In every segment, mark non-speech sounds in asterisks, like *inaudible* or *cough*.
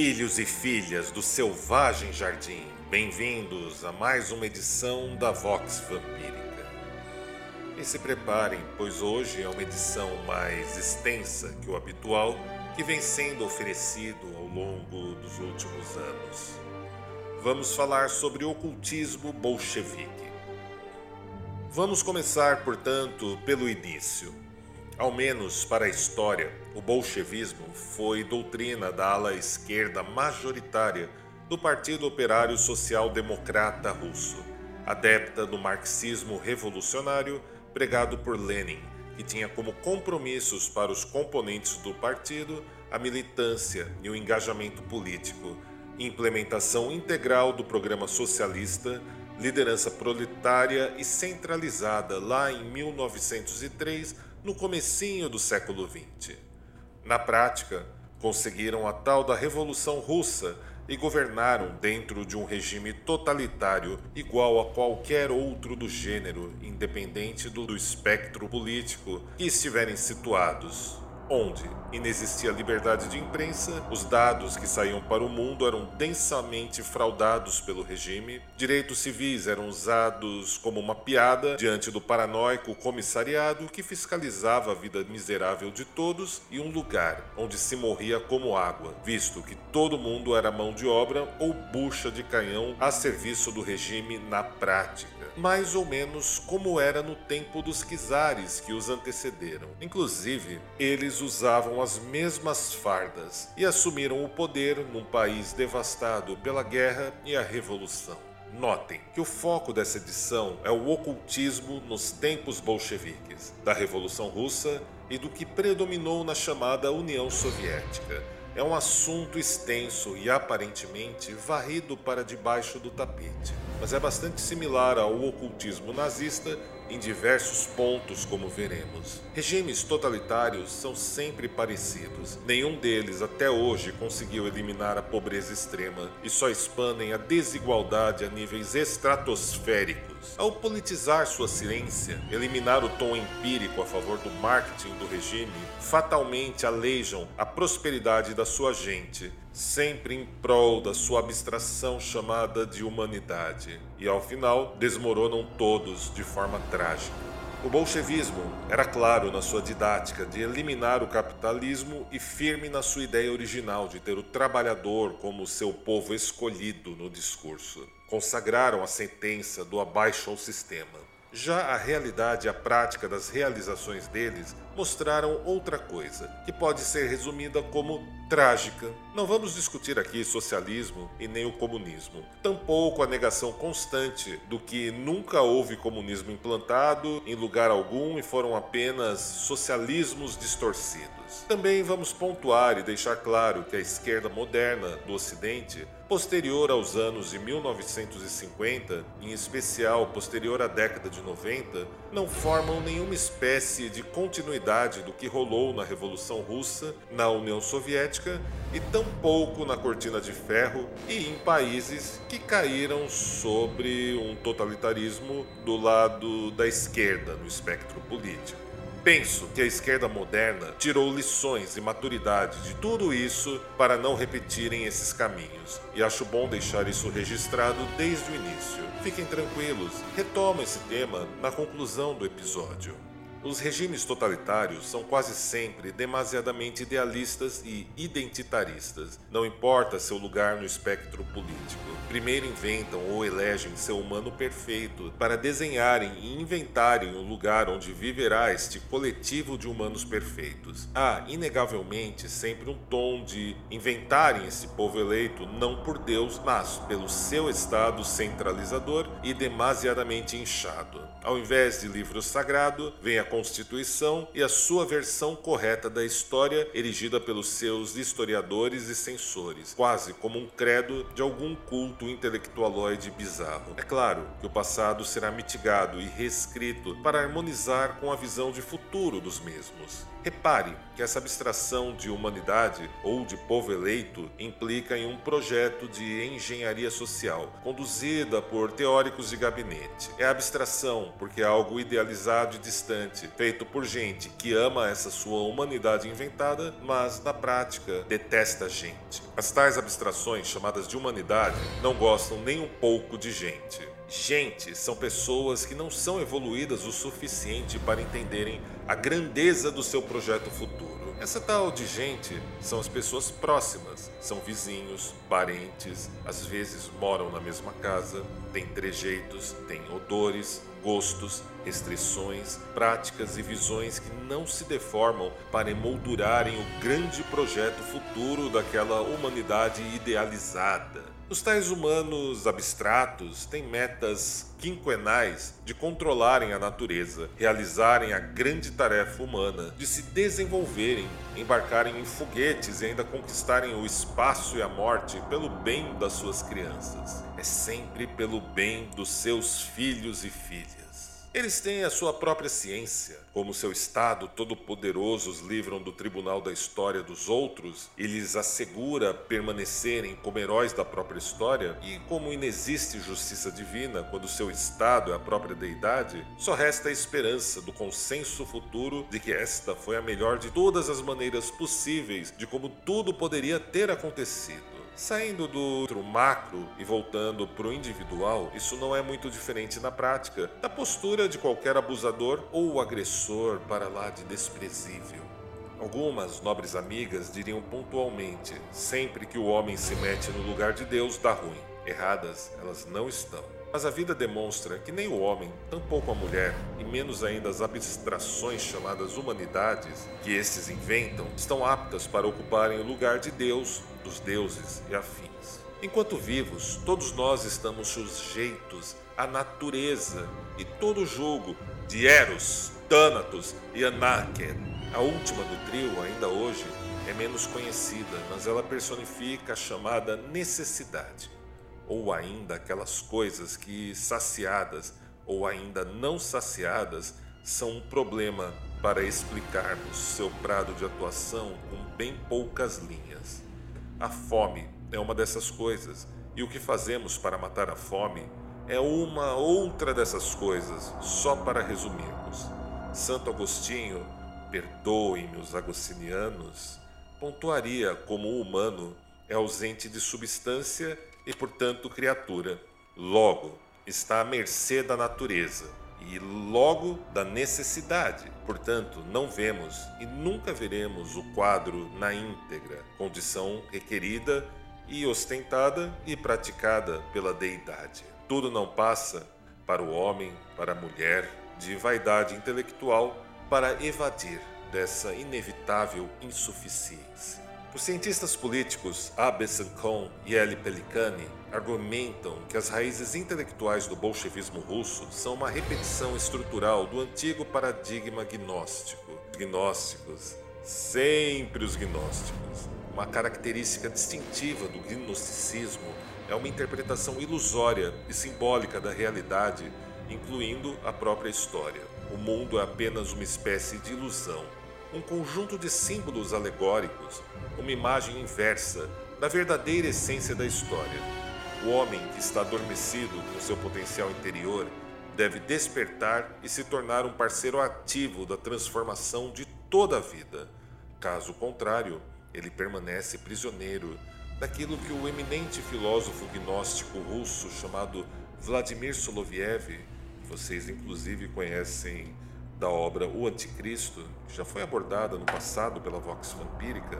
Filhos e filhas do selvagem jardim, bem-vindos a mais uma edição da Vox Vampírica. E se preparem, pois hoje é uma edição mais extensa que o habitual que vem sendo oferecido ao longo dos últimos anos. Vamos falar sobre ocultismo bolchevique. Vamos começar, portanto, pelo início. Ao menos para a história, o bolchevismo foi doutrina da ala esquerda majoritária do Partido Operário Social Democrata Russo, adepta do marxismo revolucionário pregado por Lenin, que tinha como compromissos para os componentes do partido a militância e o engajamento político, implementação integral do programa socialista, liderança proletária e centralizada lá em 1903 no comecinho do século XX. Na prática, conseguiram a tal da Revolução Russa e governaram dentro de um regime totalitário igual a qualquer outro do gênero, independente do espectro político que estiverem situados onde inexistia liberdade de imprensa, os dados que saíam para o mundo eram densamente fraudados pelo regime, direitos civis eram usados como uma piada diante do paranoico comissariado que fiscalizava a vida miserável de todos e um lugar onde se morria como água, visto que todo mundo era mão de obra ou bucha de canhão a serviço do regime na prática mais ou menos como era no tempo dos czares que os antecederam. Inclusive, eles usavam as mesmas fardas e assumiram o poder num país devastado pela guerra e a revolução. Notem que o foco dessa edição é o ocultismo nos tempos bolcheviques, da Revolução Russa e do que predominou na chamada União Soviética. É um assunto extenso e aparentemente varrido para debaixo do tapete mas é bastante similar ao ocultismo nazista em diversos pontos, como veremos. Regimes totalitários são sempre parecidos. Nenhum deles até hoje conseguiu eliminar a pobreza extrema e só expandem a desigualdade a níveis estratosféricos. Ao politizar sua ciência, eliminar o tom empírico a favor do marketing do regime, fatalmente aleijam a prosperidade da sua gente, sempre em prol da sua abstração chamada de humanidade, e ao final desmoronam todos de forma trágica. O bolchevismo era claro na sua didática de eliminar o capitalismo e firme na sua ideia original de ter o trabalhador como seu povo escolhido no discurso. Consagraram a sentença do abaixo ao sistema. Já a realidade e a prática das realizações deles mostraram outra coisa, que pode ser resumida como trágica. Não vamos discutir aqui socialismo e nem o comunismo, tampouco a negação constante do que nunca houve comunismo implantado em lugar algum e foram apenas socialismos distorcidos. Também vamos pontuar e deixar claro que a esquerda moderna do Ocidente posterior aos anos de 1950, em especial posterior à década de 90, não formam nenhuma espécie de continuidade do que rolou na Revolução Russa, na União Soviética e tampouco na Cortina de Ferro e em países que caíram sobre um totalitarismo do lado da esquerda no espectro político. Penso que a esquerda moderna tirou lições e maturidade de tudo isso para não repetirem esses caminhos, e acho bom deixar isso registrado desde o início. Fiquem tranquilos, retomo esse tema na conclusão do episódio. Os regimes totalitários são quase sempre demasiadamente idealistas e identitaristas, não importa seu lugar no espectro político. Primeiro inventam ou elegem seu humano perfeito para desenharem e inventarem o lugar onde viverá este coletivo de humanos perfeitos. Há, inegavelmente, sempre um tom de inventarem esse povo eleito não por Deus, mas pelo seu estado centralizador e demasiadamente inchado. Ao invés de livro sagrado, vem a Constituição e a sua versão correta da história, erigida pelos seus historiadores e censores, quase como um credo de algum culto intelectualoide bizarro. É claro que o passado será mitigado e reescrito para harmonizar com a visão de futuro dos mesmos. Repare que essa abstração de humanidade ou de povo eleito implica em um projeto de engenharia social, conduzida por teóricos de gabinete. É abstração porque é algo idealizado e distante, feito por gente que ama essa sua humanidade inventada, mas na prática detesta a gente. As tais abstrações, chamadas de humanidade, não gostam nem um pouco de gente. Gente são pessoas que não são evoluídas o suficiente para entenderem a grandeza do seu projeto futuro. Essa tal de gente são as pessoas próximas, são vizinhos, parentes, às vezes moram na mesma casa, têm trejeitos, têm odores, gostos, restrições, práticas e visões que não se deformam para emoldurarem o grande projeto futuro daquela humanidade idealizada. Os tais humanos abstratos têm metas quinquenais de controlarem a natureza, realizarem a grande tarefa humana de se desenvolverem, embarcarem em foguetes e ainda conquistarem o espaço e a morte pelo bem das suas crianças. É sempre pelo bem dos seus filhos e filhas. Eles têm a sua própria ciência. Como seu Estado todo-poderoso os livram do tribunal da história dos outros e lhes assegura permanecerem como heróis da própria história, e como inexiste justiça divina quando seu Estado é a própria deidade, só resta a esperança do consenso futuro de que esta foi a melhor de todas as maneiras possíveis de como tudo poderia ter acontecido. Saindo do macro e voltando para o individual, isso não é muito diferente na prática da postura de qualquer abusador ou agressor para lá de desprezível. Algumas nobres amigas diriam pontualmente: sempre que o homem se mete no lugar de Deus, dá ruim. Erradas elas não estão. Mas a vida demonstra que nem o homem, tampouco a mulher, e menos ainda as abstrações chamadas humanidades que estes inventam, estão aptas para ocuparem o lugar de Deus dos deuses e afins. Enquanto vivos, todos nós estamos sujeitos à natureza e todo o jogo de Eros, Thanatos e Anaken. A última do trio, ainda hoje, é menos conhecida, mas ela personifica a chamada necessidade, ou ainda aquelas coisas que, saciadas ou ainda não saciadas, são um problema para explicarmos seu prado de atuação com bem poucas linhas. A fome é uma dessas coisas, e o que fazemos para matar a fome é uma outra dessas coisas, só para resumirmos. Santo Agostinho, perdoem-me os agostinianos, pontuaria como o humano é ausente de substância e, portanto, criatura. Logo, está à mercê da natureza e logo da necessidade. Portanto, não vemos e nunca veremos o quadro na íntegra, condição requerida e ostentada e praticada pela deidade. Tudo não passa para o homem, para a mulher, de vaidade intelectual para evadir dessa inevitável insuficiência. Os cientistas políticos A. Besancon e L. Pelikani argumentam que as raízes intelectuais do bolchevismo russo são uma repetição estrutural do antigo paradigma gnóstico. Os gnósticos, sempre os gnósticos. Uma característica distintiva do gnosticismo é uma interpretação ilusória e simbólica da realidade, incluindo a própria história. O mundo é apenas uma espécie de ilusão, um conjunto de símbolos alegóricos, uma imagem inversa da verdadeira essência da história. O homem que está adormecido com seu potencial interior deve despertar e se tornar um parceiro ativo da transformação de toda a vida. Caso contrário, ele permanece prisioneiro daquilo que o eminente filósofo gnóstico russo chamado Vladimir Soloviev, vocês inclusive conhecem da obra O Anticristo, que já foi abordada no passado pela Vox Vampírica,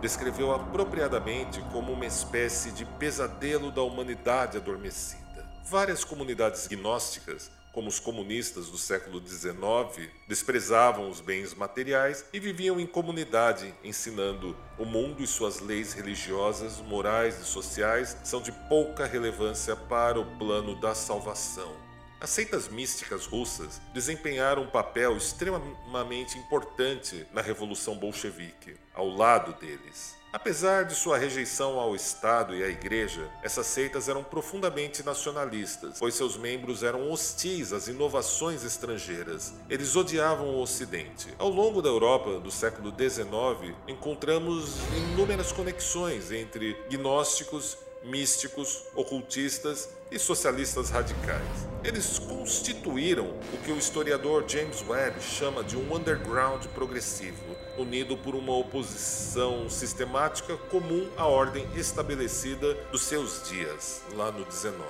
descreveu apropriadamente como uma espécie de pesadelo da humanidade adormecida. Várias comunidades gnósticas, como os comunistas do século XIX, desprezavam os bens materiais e viviam em comunidade, ensinando o mundo e suas leis religiosas, morais e sociais são de pouca relevância para o plano da salvação. As seitas místicas russas desempenharam um papel extremamente importante na Revolução Bolchevique, ao lado deles. Apesar de sua rejeição ao Estado e à Igreja, essas seitas eram profundamente nacionalistas, pois seus membros eram hostis às inovações estrangeiras. Eles odiavam o Ocidente. Ao longo da Europa do século XIX, encontramos inúmeras conexões entre gnósticos místicos, ocultistas e socialistas radicais. Eles constituíram o que o historiador James Webb chama de um underground progressivo, unido por uma oposição sistemática comum à ordem estabelecida dos seus dias, lá no 19.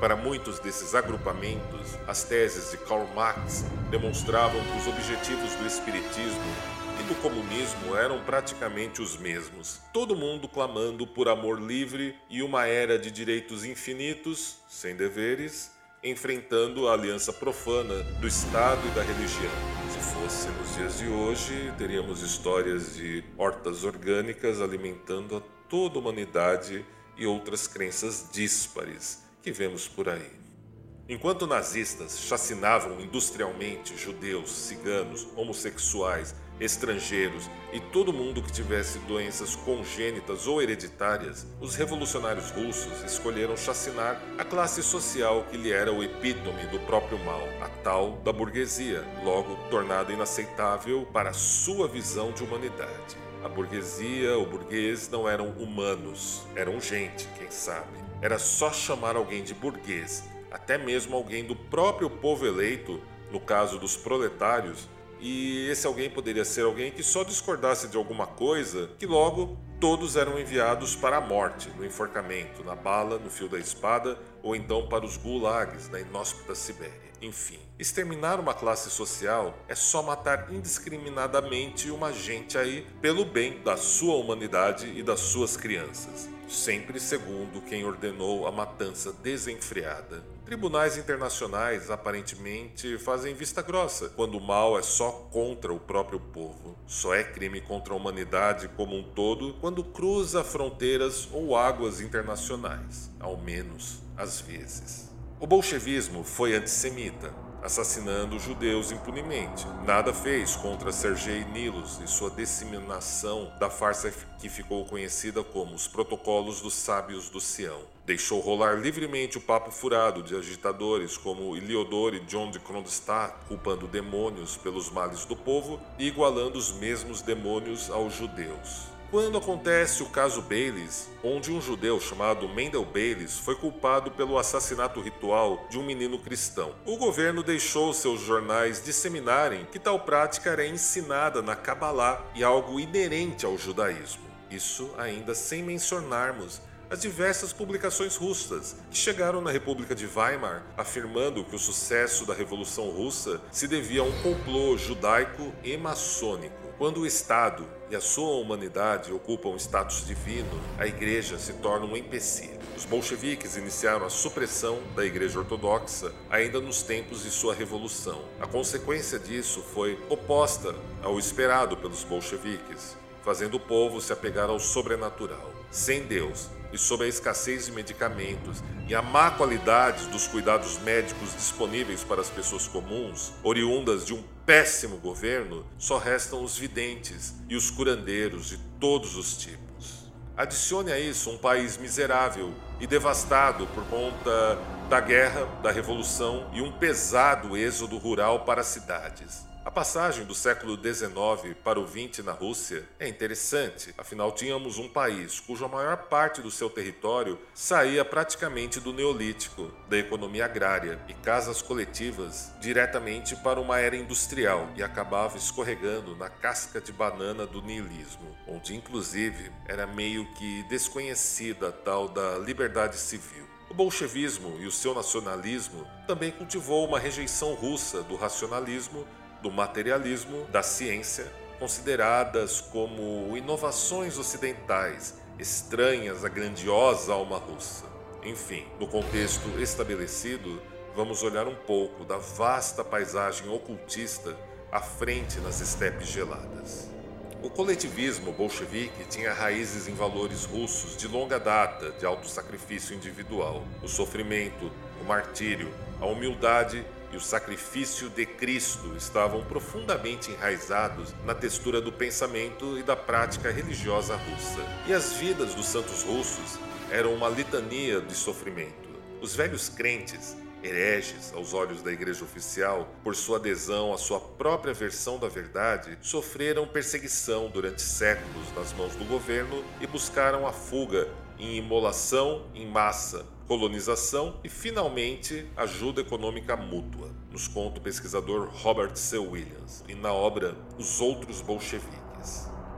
Para muitos desses agrupamentos, as teses de Karl Marx demonstravam que os objetivos do Espiritismo do comunismo eram praticamente os mesmos. Todo mundo clamando por amor livre e uma era de direitos infinitos, sem deveres, enfrentando a aliança profana do Estado e da religião. Se fosse nos dias de hoje, teríamos histórias de hortas orgânicas alimentando a toda a humanidade e outras crenças díspares que vemos por aí. Enquanto nazistas chacinavam industrialmente judeus, ciganos, homossexuais estrangeiros e todo mundo que tivesse doenças congênitas ou hereditárias, os revolucionários russos escolheram chacinar a classe social que lhe era o epítome do próprio mal, a tal da burguesia, logo tornada inaceitável para sua visão de humanidade. A burguesia, o burguês não eram humanos, eram gente, quem sabe. Era só chamar alguém de burguês, até mesmo alguém do próprio povo eleito, no caso dos proletários, e esse alguém poderia ser alguém que só discordasse de alguma coisa, que logo todos eram enviados para a morte, no enforcamento, na bala, no fio da espada, ou então para os gulags na inóspita Sibéria. Enfim, exterminar uma classe social é só matar indiscriminadamente uma gente aí pelo bem da sua humanidade e das suas crianças sempre segundo quem ordenou a matança desenfreada. Tribunais internacionais aparentemente fazem vista grossa quando o mal é só contra o próprio povo. Só é crime contra a humanidade como um todo quando cruza fronteiras ou águas internacionais, ao menos às vezes. O bolchevismo foi antissemita, assassinando judeus impunemente. Nada fez contra Sergei Nilos e sua disseminação da farsa que ficou conhecida como os Protocolos dos Sábios do Sião. Deixou rolar livremente o papo furado de agitadores como Iliodor e John de Kronstadt, culpando demônios pelos males do povo e igualando os mesmos demônios aos judeus quando acontece o caso Baylis, onde um judeu chamado Mendel Baylis foi culpado pelo assassinato ritual de um menino cristão. O governo deixou seus jornais disseminarem que tal prática era ensinada na Kabbalah e algo inerente ao judaísmo. Isso ainda sem mencionarmos as diversas publicações russas que chegaram na República de Weimar afirmando que o sucesso da Revolução Russa se devia a um complô judaico e maçônico. Quando o Estado e a sua humanidade ocupam status divino, a Igreja se torna um empecilho. Os bolcheviques iniciaram a supressão da Igreja Ortodoxa ainda nos tempos de sua revolução. A consequência disso foi oposta ao esperado pelos bolcheviques, fazendo o povo se apegar ao sobrenatural. Sem Deus, e sob a escassez de medicamentos e a má qualidade dos cuidados médicos disponíveis para as pessoas comuns, oriundas de um péssimo governo, só restam os videntes e os curandeiros de todos os tipos. Adicione a isso um país miserável e devastado por conta da guerra, da revolução e um pesado êxodo rural para as cidades. A passagem do século XIX para o XX na Rússia é interessante, afinal tínhamos um país cuja maior parte do seu território saía praticamente do neolítico, da economia agrária e casas coletivas diretamente para uma era industrial e acabava escorregando na casca de banana do niilismo, onde inclusive era meio que desconhecida a tal da liberdade civil. O bolchevismo e o seu nacionalismo também cultivou uma rejeição russa do racionalismo do materialismo da ciência, consideradas como inovações ocidentais estranhas à grandiosa alma russa. Enfim, no contexto estabelecido, vamos olhar um pouco da vasta paisagem ocultista à frente nas estepes geladas. O coletivismo bolchevique tinha raízes em valores russos de longa data de alto sacrifício individual. O sofrimento o martírio, a humildade o sacrifício de Cristo estavam profundamente enraizados na textura do pensamento e da prática religiosa russa. E as vidas dos santos russos eram uma litania de sofrimento. Os velhos crentes, hereges aos olhos da igreja oficial, por sua adesão à sua própria versão da verdade, sofreram perseguição durante séculos nas mãos do governo e buscaram a fuga em imolação em massa, colonização e, finalmente, ajuda econômica mútua, nos conta o pesquisador Robert C. Williams, e na obra Os Outros Bolcheviques.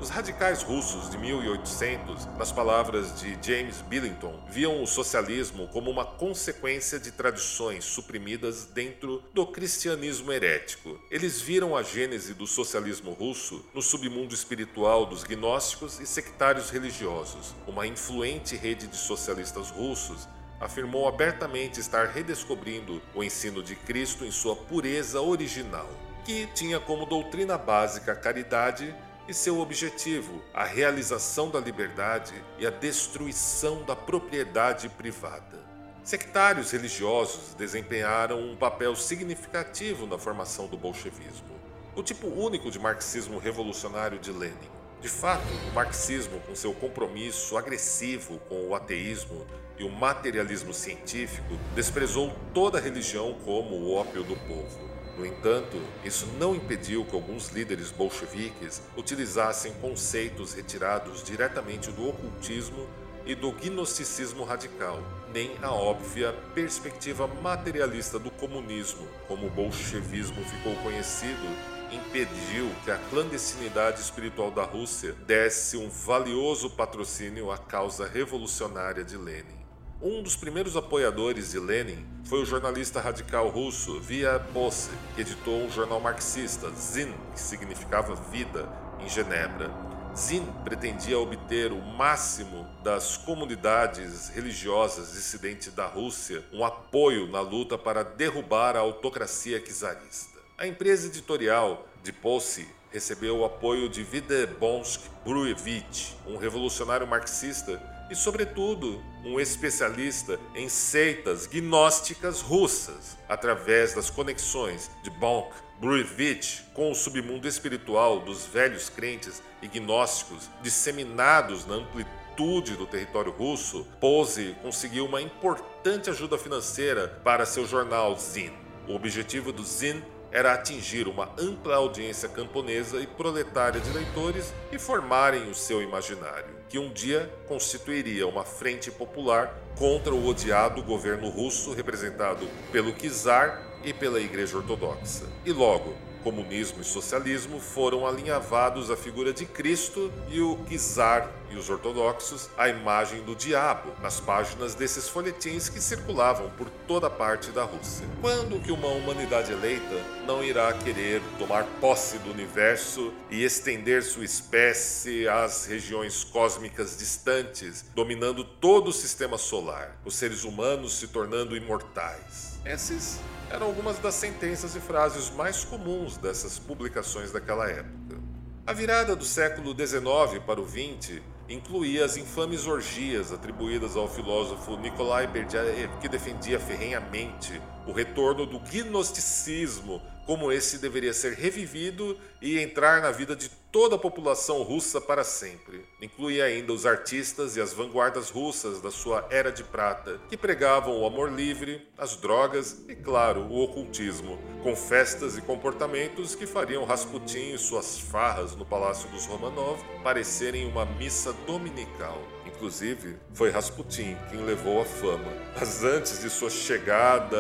Os radicais russos de 1800, nas palavras de James Billington, viam o socialismo como uma consequência de tradições suprimidas dentro do cristianismo herético. Eles viram a gênese do socialismo russo no submundo espiritual dos gnósticos e sectários religiosos. Uma influente rede de socialistas russos afirmou abertamente estar redescobrindo o ensino de Cristo em sua pureza original, que tinha como doutrina básica a caridade e seu objetivo a realização da liberdade e a destruição da propriedade privada. Sectários religiosos desempenharam um papel significativo na formação do bolchevismo, o tipo único de marxismo revolucionário de Lenin. De fato, o marxismo, com seu compromisso agressivo com o ateísmo e o materialismo científico, desprezou toda religião como o ópio do povo. No entanto, isso não impediu que alguns líderes bolcheviques utilizassem conceitos retirados diretamente do ocultismo e do gnosticismo radical, nem a óbvia perspectiva materialista do comunismo, como o bolchevismo ficou conhecido, impediu que a clandestinidade espiritual da Rússia desse um valioso patrocínio à causa revolucionária de Lenin. Um dos primeiros apoiadores de Lenin foi o jornalista radical russo Via Bosse, que editou um jornal marxista, Zin, que significava vida, em Genebra. Zin pretendia obter o máximo das comunidades religiosas dissidentes da Rússia um apoio na luta para derrubar a autocracia czarista. A empresa editorial de Posse recebeu o apoio de Videbonsk Bruevich, um revolucionário marxista e, sobretudo, um especialista em seitas gnósticas russas, através das conexões de Bonk Bruevich com o submundo espiritual dos velhos crentes e gnósticos disseminados na amplitude do território russo, Pose conseguiu uma importante ajuda financeira para seu jornal Zin. O objetivo do Zin era atingir uma ampla audiência camponesa e proletária de leitores e formarem o seu imaginário, que um dia constituiria uma frente popular contra o odiado governo russo representado pelo czar e pela Igreja Ortodoxa. E logo, comunismo e socialismo foram alinhavados à figura de Cristo e o czar e os ortodoxos à imagem do diabo nas páginas desses folhetins que circulavam por toda parte da Rússia. Quando que uma humanidade eleita não irá querer tomar posse do universo e estender sua espécie às regiões cósmicas distantes, dominando todo o sistema solar, os seres humanos se tornando imortais? Esses eram algumas das sentenças e frases mais comuns dessas publicações daquela época. A virada do século XIX para o XX incluía as infames orgias atribuídas ao filósofo Nikolai Berdyaev, que defendia ferrenhamente o retorno do gnosticismo, como esse deveria ser revivido e entrar na vida de toda a população russa para sempre. Incluía ainda os artistas e as vanguardas russas da sua era de prata, que pregavam o amor livre, as drogas e, claro, o ocultismo, com festas e comportamentos que fariam Rasputin e suas farras no Palácio dos Romanov parecerem uma missa dominical. Inclusive, foi Rasputin quem levou a fama. Mas antes de sua chegada,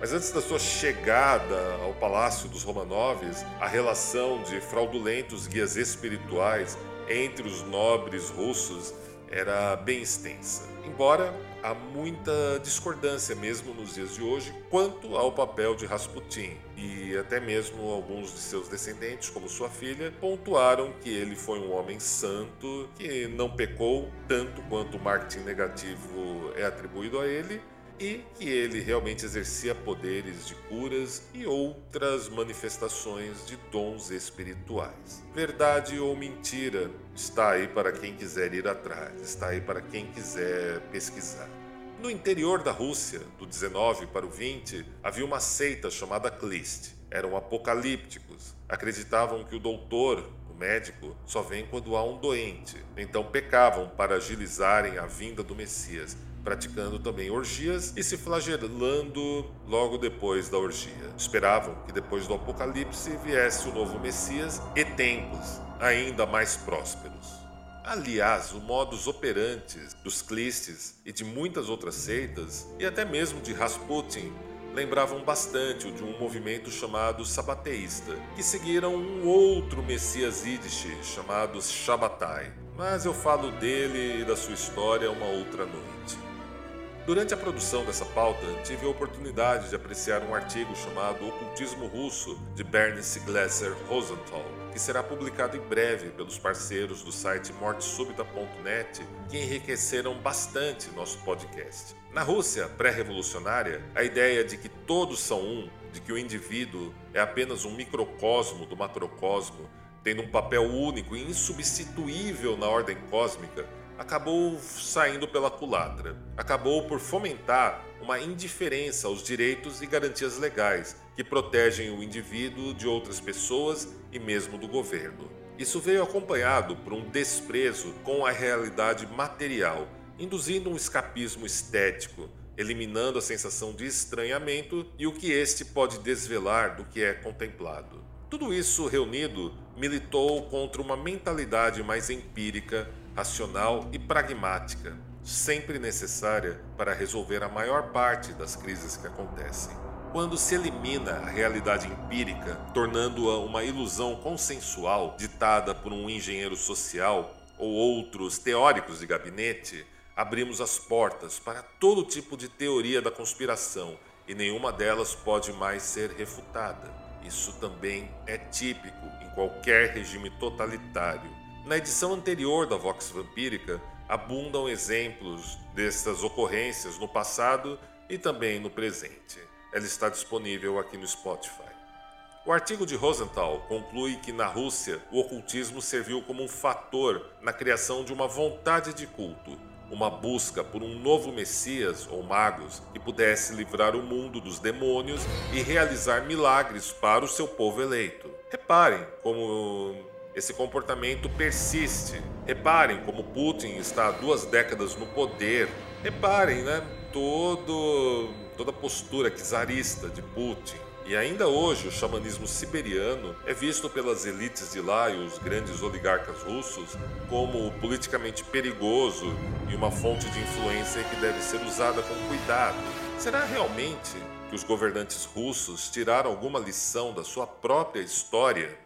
mas antes da sua chegada ao Palácio dos Romanovs, a relação de fraudulentos guias espirituais entre os nobres russos era bem extensa. Embora há muita discordância mesmo nos dias de hoje quanto ao papel de Rasputin, e até mesmo alguns de seus descendentes, como sua filha, pontuaram que ele foi um homem santo que não pecou tanto quanto o marketing negativo é atribuído a ele, e que ele realmente exercia poderes de curas e outras manifestações de dons espirituais. Verdade ou mentira está aí para quem quiser ir atrás, está aí para quem quiser pesquisar. No interior da Rússia, do 19 para o 20, havia uma seita chamada Klist. Eram apocalípticos. Acreditavam que o doutor, o médico, só vem quando há um doente. Então pecavam para agilizarem a vinda do Messias, praticando também orgias e se flagelando logo depois da orgia. Esperavam que depois do apocalipse viesse o novo Messias e tempos ainda mais prósperos. Aliás, o modus operandi dos Clistes e de muitas outras seitas, e até mesmo de Rasputin, lembravam bastante o de um movimento chamado sabateísta, que seguiram um outro Messias Yiddish chamado Shabbatai. Mas eu falo dele e da sua história uma outra noite. Durante a produção dessa pauta, tive a oportunidade de apreciar um artigo chamado Ocultismo Russo de Bernice Glasser Rosenthal, que será publicado em breve pelos parceiros do site mortesubita.net, que enriqueceram bastante nosso podcast. Na Rússia pré-revolucionária, a ideia de que todos são um, de que o indivíduo é apenas um microcosmo do macrocosmo, tendo um papel único e insubstituível na ordem cósmica, acabou saindo pela culatra. Acabou por fomentar uma indiferença aos direitos e garantias legais que protegem o indivíduo de outras pessoas e mesmo do governo. Isso veio acompanhado por um desprezo com a realidade material, induzindo um escapismo estético, eliminando a sensação de estranhamento e o que este pode desvelar do que é contemplado. Tudo isso reunido militou contra uma mentalidade mais empírica racional e pragmática, sempre necessária para resolver a maior parte das crises que acontecem. Quando se elimina a realidade empírica, tornando-a uma ilusão consensual ditada por um engenheiro social ou outros teóricos de gabinete, abrimos as portas para todo tipo de teoria da conspiração e nenhuma delas pode mais ser refutada. Isso também é típico em qualquer regime totalitário na edição anterior da Vox Vampírica, abundam exemplos dessas ocorrências no passado e também no presente. Ela está disponível aqui no Spotify. O artigo de Rosenthal conclui que na Rússia o ocultismo serviu como um fator na criação de uma vontade de culto, uma busca por um novo Messias ou magos que pudesse livrar o mundo dos demônios e realizar milagres para o seu povo eleito. Reparem como esse comportamento persiste. Reparem como Putin está há duas décadas no poder. Reparem, né? Todo, toda a postura czarista de Putin. E ainda hoje o xamanismo siberiano é visto pelas elites de lá e os grandes oligarcas russos como politicamente perigoso e uma fonte de influência que deve ser usada com cuidado. Será realmente que os governantes russos tiraram alguma lição da sua própria história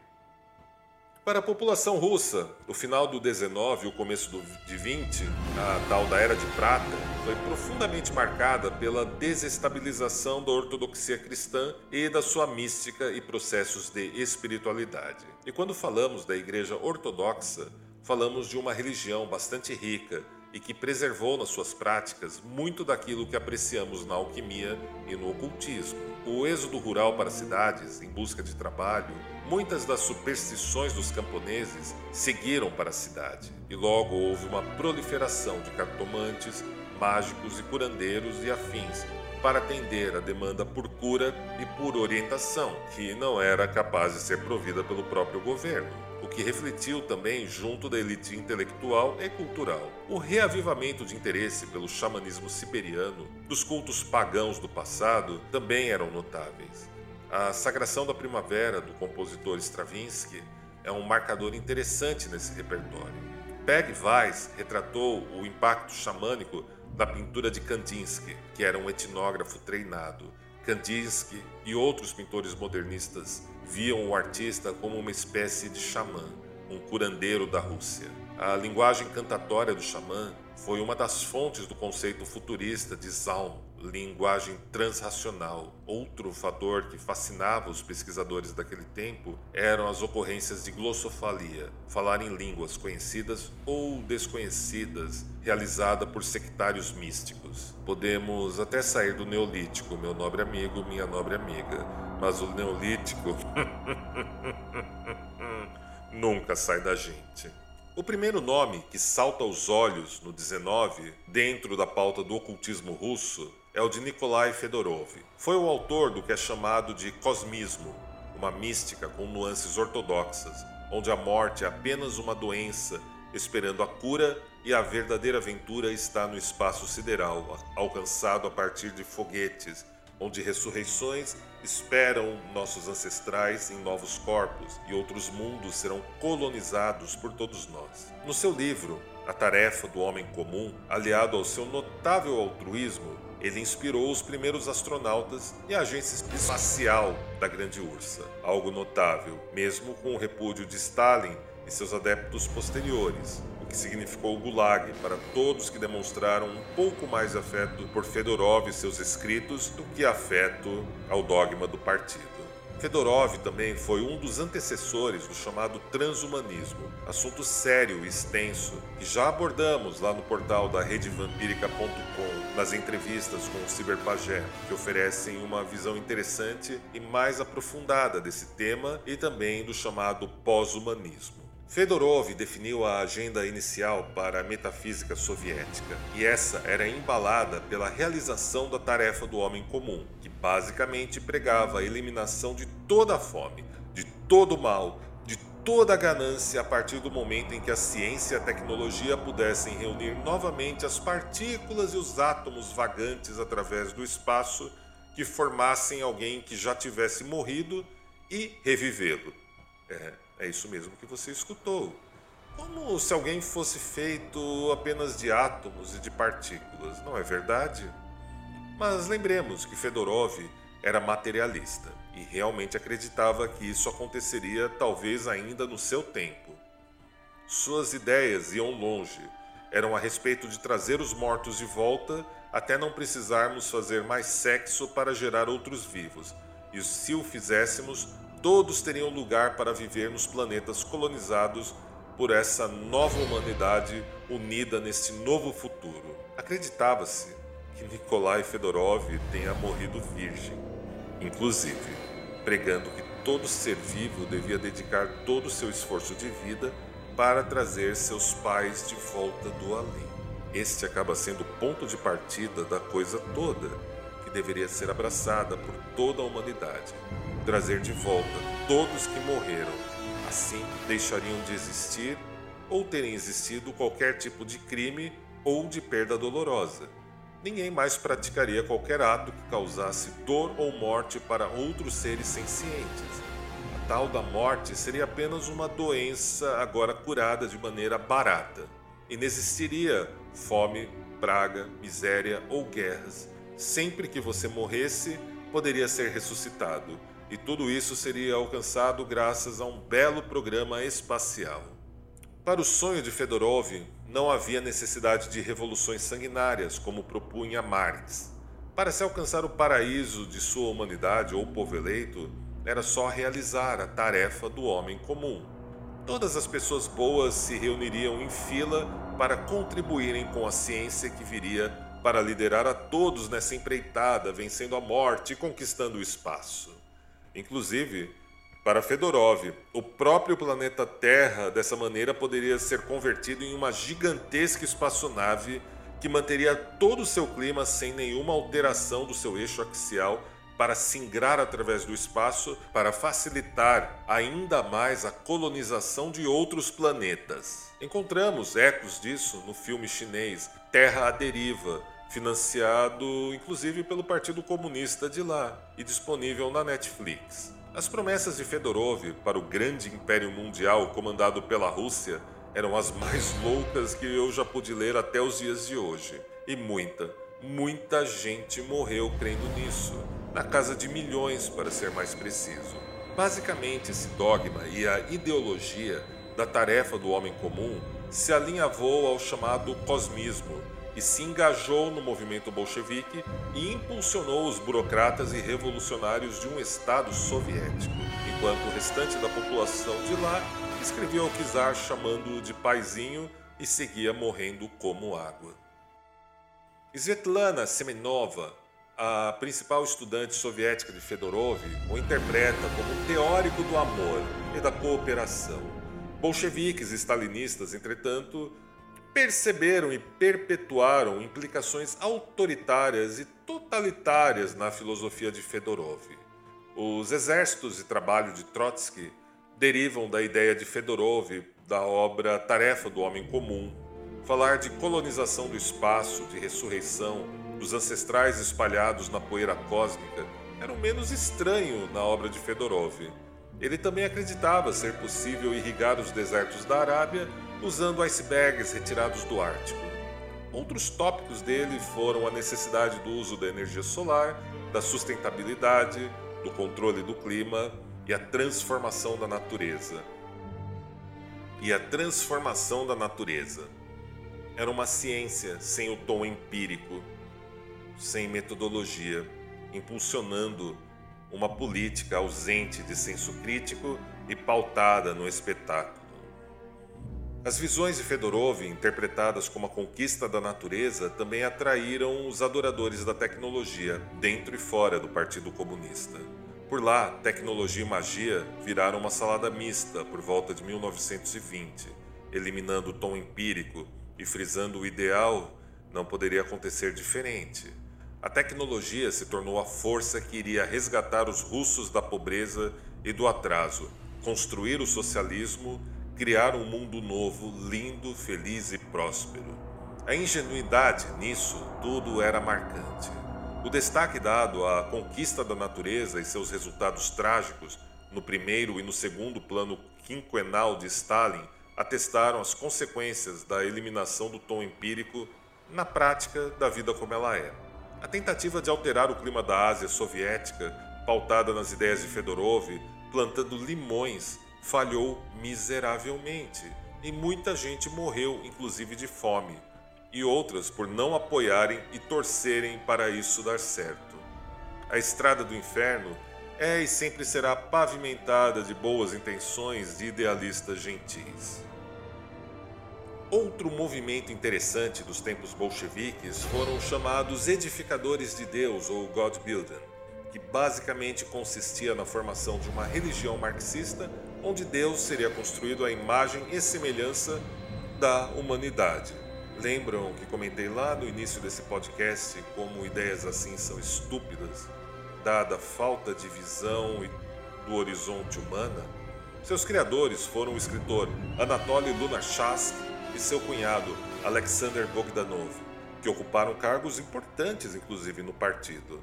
para a população russa, o final do 19 e o começo do, de 20, a tal da Era de Prata, foi profundamente marcada pela desestabilização da ortodoxia cristã e da sua mística e processos de espiritualidade. E quando falamos da Igreja Ortodoxa, falamos de uma religião bastante rica e que preservou nas suas práticas muito daquilo que apreciamos na alquimia e no ocultismo. O êxodo rural para cidades em busca de trabalho Muitas das superstições dos camponeses seguiram para a cidade, e logo houve uma proliferação de cartomantes, mágicos e curandeiros e afins para atender a demanda por cura e por orientação, que não era capaz de ser provida pelo próprio governo, o que refletiu também junto da elite intelectual e cultural. O reavivamento de interesse pelo xamanismo siberiano, dos cultos pagãos do passado, também eram notáveis. A Sagração da Primavera, do compositor Stravinsky, é um marcador interessante nesse repertório. Peg Weiss retratou o impacto xamânico da pintura de Kandinsky, que era um etnógrafo treinado. Kandinsky e outros pintores modernistas viam o artista como uma espécie de xamã, um curandeiro da Rússia. A linguagem cantatória do xamã foi uma das fontes do conceito futurista de Zaun, linguagem transracional. Outro fator que fascinava os pesquisadores daquele tempo eram as ocorrências de glossofalia, falar em línguas conhecidas ou desconhecidas, realizada por sectários místicos. Podemos até sair do Neolítico, meu nobre amigo, minha nobre amiga, mas o Neolítico *laughs* nunca sai da gente. O primeiro nome que salta aos olhos no 19, dentro da pauta do ocultismo russo, é o de Nikolai Fedorov. Foi o autor do que é chamado de cosmismo, uma mística com nuances ortodoxas, onde a morte é apenas uma doença esperando a cura e a verdadeira aventura está no espaço sideral, alcançado a partir de foguetes, onde ressurreições esperam nossos ancestrais em novos corpos e outros mundos serão colonizados por todos nós. No seu livro, A Tarefa do Homem Comum, aliado ao seu notável altruísmo, ele inspirou os primeiros astronautas e a agência espacial da Grande Ursa. Algo notável, mesmo com o repúdio de Stalin e seus adeptos posteriores, o que significou o Gulag para todos que demonstraram um pouco mais afeto por Fedorov e seus escritos do que afeto ao dogma do partido. Fedorov também foi um dos antecessores do chamado transhumanismo, assunto sério e extenso que já abordamos lá no portal da redevampírica.com, nas entrevistas com o Ciberpagé, que oferecem uma visão interessante e mais aprofundada desse tema e também do chamado pós-humanismo. Fedorov definiu a agenda inicial para a metafísica soviética, e essa era embalada pela realização da tarefa do homem comum, que basicamente pregava a eliminação de toda a fome, de todo o mal, de toda a ganância a partir do momento em que a ciência e a tecnologia pudessem reunir novamente as partículas e os átomos vagantes através do espaço que formassem alguém que já tivesse morrido e revivê-lo. É, é isso mesmo que você escutou. Como se alguém fosse feito apenas de átomos e de partículas, não é verdade? Mas lembremos que Fedorov era materialista e realmente acreditava que isso aconteceria talvez ainda no seu tempo. Suas ideias iam longe, eram a respeito de trazer os mortos de volta até não precisarmos fazer mais sexo para gerar outros vivos, e se o fizéssemos, todos teriam lugar para viver nos planetas colonizados por essa nova humanidade unida neste novo futuro. Acreditava-se que Nikolai Fedorov tenha morrido virgem, inclusive pregando que todo ser vivo devia dedicar todo o seu esforço de vida para trazer seus pais de volta do além. Este acaba sendo o ponto de partida da coisa toda, que deveria ser abraçada por toda a humanidade trazer de volta todos que morreram. Assim, deixariam de existir ou terem existido qualquer tipo de crime ou de perda dolorosa. Ninguém mais praticaria qualquer ato que causasse dor ou morte para outros seres sencientes. A tal da morte seria apenas uma doença agora curada de maneira barata. Inexistiria fome, praga, miséria ou guerras. Sempre que você morresse, poderia ser ressuscitado e tudo isso seria alcançado graças a um belo programa espacial. Para o sonho de Fedorov, não havia necessidade de revoluções sanguinárias, como propunha Marx. Para se alcançar o paraíso de sua humanidade ou povo eleito, era só realizar a tarefa do homem comum. Todas as pessoas boas se reuniriam em fila para contribuírem com a ciência que viria para liderar a todos nessa empreitada, vencendo a morte e conquistando o espaço. Inclusive, para Fedorov, o próprio planeta Terra dessa maneira poderia ser convertido em uma gigantesca espaçonave que manteria todo o seu clima sem nenhuma alteração do seu eixo axial para singrar através do espaço para facilitar ainda mais a colonização de outros planetas. Encontramos ecos disso no filme chinês Terra à Deriva, financiado inclusive pelo Partido Comunista de lá e disponível na Netflix. As promessas de Fedorov para o grande império mundial comandado pela Rússia eram as mais loucas que eu já pude ler até os dias de hoje. E muita, muita gente morreu crendo nisso, na casa de milhões para ser mais preciso. Basicamente, esse dogma e a ideologia da tarefa do homem comum se alinhavou ao chamado cosmismo, e se engajou no movimento bolchevique e impulsionou os burocratas e revolucionários de um Estado soviético, enquanto o restante da população de lá escrevia ao czar chamando-o de paizinho e seguia morrendo como água. Svetlana Semenova, a principal estudante soviética de Fedorov, o interpreta como teórico do amor e da cooperação Bolcheviques e stalinistas, entretanto, perceberam e perpetuaram implicações autoritárias e totalitárias na filosofia de Fedorov. Os exércitos e trabalho de Trotsky derivam da ideia de Fedorov da obra Tarefa do Homem Comum, falar de colonização do espaço, de ressurreição, dos ancestrais espalhados na poeira cósmica, era o menos estranho na obra de Fedorov. Ele também acreditava ser possível irrigar os desertos da Arábia usando icebergs retirados do Ártico. Outros tópicos dele foram a necessidade do uso da energia solar, da sustentabilidade, do controle do clima e a transformação da natureza. E a transformação da natureza era uma ciência sem o tom empírico, sem metodologia, impulsionando uma política ausente de senso crítico e pautada no espetáculo. As visões de Fedorov, interpretadas como a conquista da natureza, também atraíram os adoradores da tecnologia, dentro e fora do Partido Comunista. Por lá, tecnologia e magia viraram uma salada mista por volta de 1920, eliminando o tom empírico e frisando o ideal não poderia acontecer diferente. A tecnologia se tornou a força que iria resgatar os russos da pobreza e do atraso, construir o socialismo criar um mundo novo, lindo, feliz e próspero. A ingenuidade nisso tudo era marcante. O destaque dado à conquista da natureza e seus resultados trágicos no primeiro e no segundo plano quinquenal de Stalin atestaram as consequências da eliminação do tom empírico na prática da vida como ela é. A tentativa de alterar o clima da Ásia soviética, pautada nas ideias de Fedorov, plantando limões falhou miseravelmente e muita gente morreu, inclusive de fome, e outras por não apoiarem e torcerem para isso dar certo. A estrada do inferno é e sempre será pavimentada de boas intenções de idealistas gentis. Outro movimento interessante dos tempos bolcheviques foram os chamados edificadores de Deus ou God Builder, que basicamente consistia na formação de uma religião marxista onde Deus seria construído à imagem e semelhança da humanidade. Lembram que comentei lá no início desse podcast como ideias assim são estúpidas, dada a falta de visão do horizonte humana? Seus criadores foram o escritor Anatoly Lunacharsky e seu cunhado Alexander Bogdanov, que ocuparam cargos importantes inclusive no partido.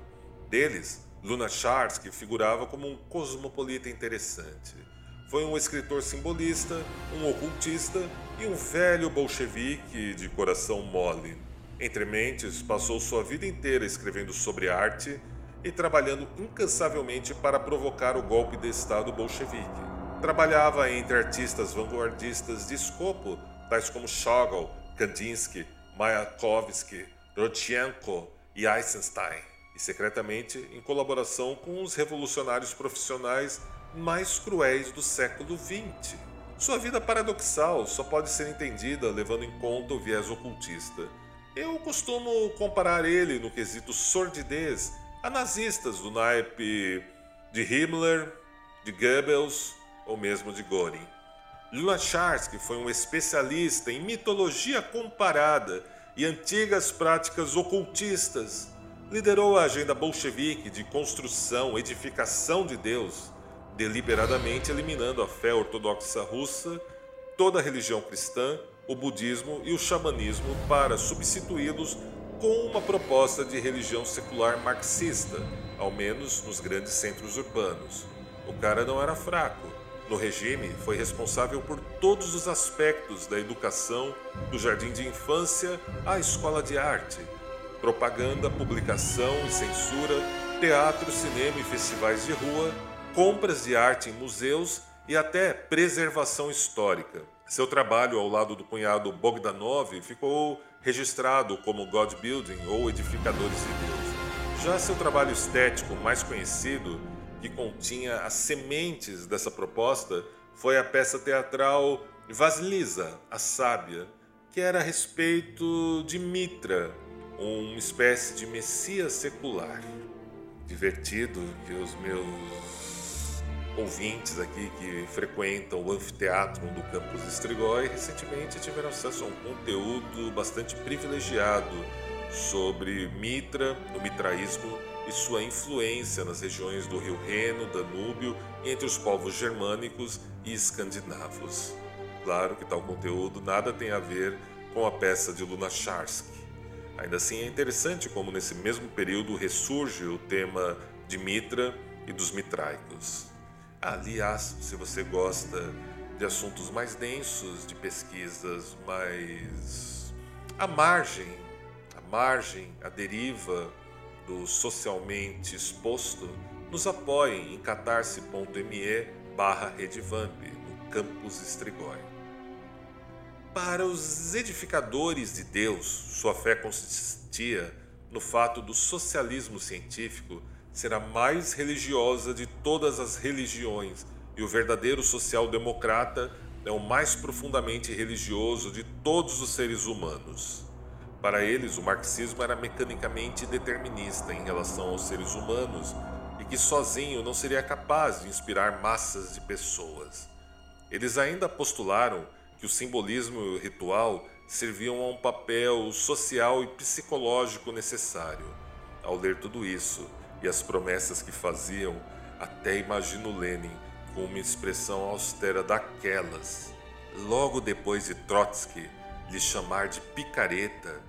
Deles, Lunacharsky figurava como um cosmopolita interessante foi um escritor simbolista, um ocultista e um velho bolchevique de coração mole. Entre mentes, passou sua vida inteira escrevendo sobre arte e trabalhando incansavelmente para provocar o golpe de Estado bolchevique. Trabalhava entre artistas vanguardistas de escopo, tais como Chagall, Kandinsky, Mayakovsky, Rodchenko e Eisenstein, e secretamente em colaboração com os revolucionários profissionais mais cruéis do século XX. Sua vida paradoxal só pode ser entendida levando em conta o viés ocultista. Eu costumo comparar ele, no quesito sordidez, a nazistas do naipe de Himmler, de Goebbels ou mesmo de Göring. Lunacharsky foi um especialista em mitologia comparada e antigas práticas ocultistas. Liderou a agenda bolchevique de construção, edificação de Deus deliberadamente eliminando a fé ortodoxa russa, toda a religião cristã, o budismo e o xamanismo para substituí-los com uma proposta de religião secular marxista, ao menos nos grandes centros urbanos. O cara não era fraco. No regime, foi responsável por todos os aspectos da educação, do jardim de infância à escola de arte, propaganda, publicação e censura, teatro, cinema e festivais de rua, compras de arte em museus e até preservação histórica. Seu trabalho ao lado do cunhado Bogdanov ficou registrado como God Building ou Edificadores de Deus. Já seu trabalho estético mais conhecido, que continha as sementes dessa proposta, foi a peça teatral Vasilisa, a Sábia, que era a respeito de Mitra, uma espécie de messias secular. Divertido que os meus ouvintes aqui que frequentam o anfiteatro do campus Estrigói recentemente tiveram acesso a um conteúdo bastante privilegiado sobre Mitra, o mitraísmo e sua influência nas regiões do Rio Reno, Danúbio entre os povos germânicos e escandinavos. Claro que tal conteúdo nada tem a ver com a peça de Lunacharsky. Ainda assim, é interessante como nesse mesmo período ressurge o tema de Mitra e dos mitraicos. Aliás, se você gosta de assuntos mais densos, de pesquisas mais à margem, à margem, à deriva do socialmente exposto, nos apoiem em catarse.me barra redevamp no campus Estrigói. Para os edificadores de Deus, sua fé consistia no fato do socialismo científico ser a mais religiosa de todas as religiões e o verdadeiro social-democrata é o mais profundamente religioso de todos os seres humanos. Para eles, o marxismo era mecanicamente determinista em relação aos seres humanos e que sozinho não seria capaz de inspirar massas de pessoas. Eles ainda postularam que o simbolismo e o ritual serviam a um papel social e psicológico necessário. Ao ler tudo isso, e as promessas que faziam, até imagino Lenin com uma expressão austera daquelas. Logo depois de Trotsky lhe chamar de picareta,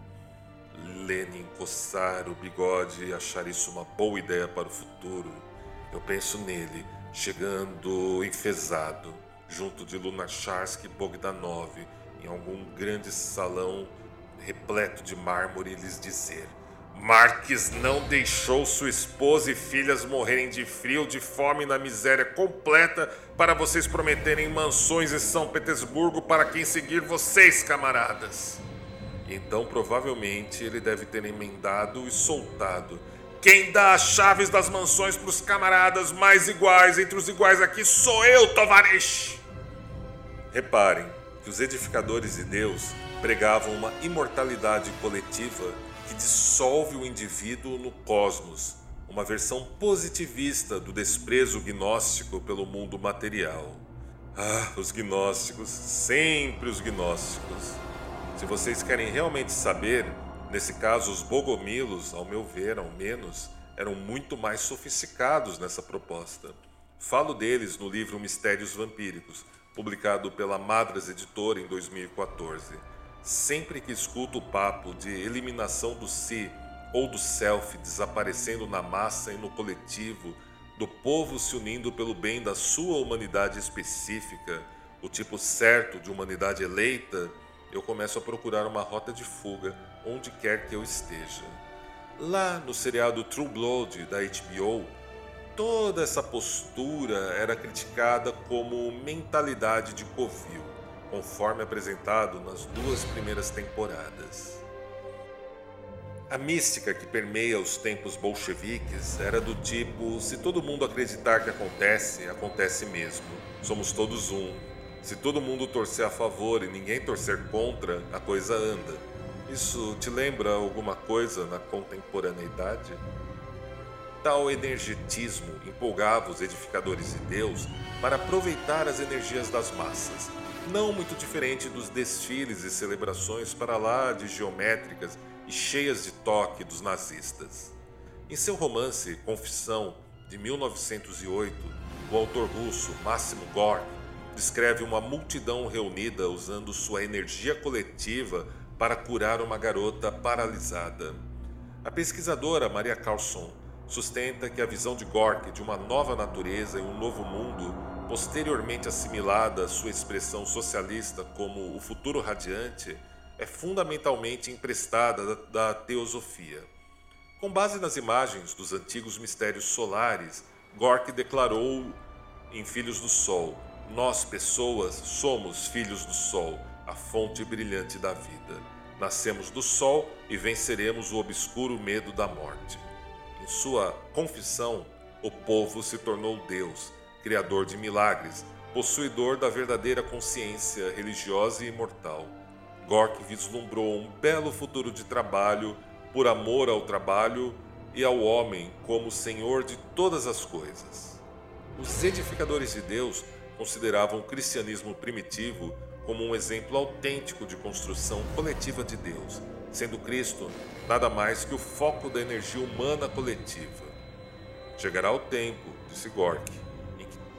Lenin coçar o bigode e achar isso uma boa ideia para o futuro. Eu penso nele, chegando enfesado, junto de Lunacharsky e Bogdanov, em algum grande salão repleto de mármore, e lhes dizer: Marques não deixou sua esposa e filhas morrerem de frio, de fome na miséria completa para vocês prometerem mansões em São Petersburgo para quem seguir vocês, camaradas. Então, provavelmente, ele deve ter emendado e soltado. Quem dá as chaves das mansões para os camaradas mais iguais entre os iguais aqui sou eu, Tovarish. Reparem que os edificadores de Deus pregavam uma imortalidade coletiva que dissolve o indivíduo no cosmos, uma versão positivista do desprezo gnóstico pelo mundo material. Ah, os gnósticos, sempre os gnósticos. Se vocês querem realmente saber, nesse caso os bogomilos, ao meu ver, ao menos, eram muito mais sofisticados nessa proposta. Falo deles no livro Mistérios Vampíricos, publicado pela Madras Editora em 2014. Sempre que escuto o papo de eliminação do si ou do self desaparecendo na massa e no coletivo, do povo se unindo pelo bem da sua humanidade específica, o tipo certo de humanidade eleita, eu começo a procurar uma rota de fuga onde quer que eu esteja. Lá no seriado True Blood da HBO, toda essa postura era criticada como mentalidade de covil conforme apresentado nas duas primeiras temporadas. A mística que permeia os tempos bolcheviques era do tipo: se todo mundo acreditar que acontece, acontece mesmo. Somos todos um. Se todo mundo torcer a favor e ninguém torcer contra, a coisa anda. Isso te lembra alguma coisa na contemporaneidade? Tal energetismo empolgava os edificadores de Deus para aproveitar as energias das massas não muito diferente dos desfiles e celebrações para lá de geométricas e cheias de toque dos nazistas. Em seu romance Confissão, de 1908, o autor russo Máximo Gorky descreve uma multidão reunida usando sua energia coletiva para curar uma garota paralisada. A pesquisadora Maria Carlson sustenta que a visão de Gorky de uma nova natureza e um novo mundo posteriormente assimilada à sua expressão socialista como o futuro radiante, é fundamentalmente emprestada da, da teosofia. Com base nas imagens dos antigos mistérios solares, Gorky declarou em Filhos do Sol: Nós, pessoas, somos filhos do Sol, a fonte brilhante da vida. Nascemos do Sol e venceremos o obscuro medo da morte. Em sua confissão, o povo se tornou Deus criador de milagres, possuidor da verdadeira consciência religiosa e imortal. Gork vislumbrou um belo futuro de trabalho por amor ao trabalho e ao homem como senhor de todas as coisas. Os edificadores de Deus consideravam o cristianismo primitivo como um exemplo autêntico de construção coletiva de Deus, sendo Cristo nada mais que o foco da energia humana coletiva. Chegará o tempo, disse que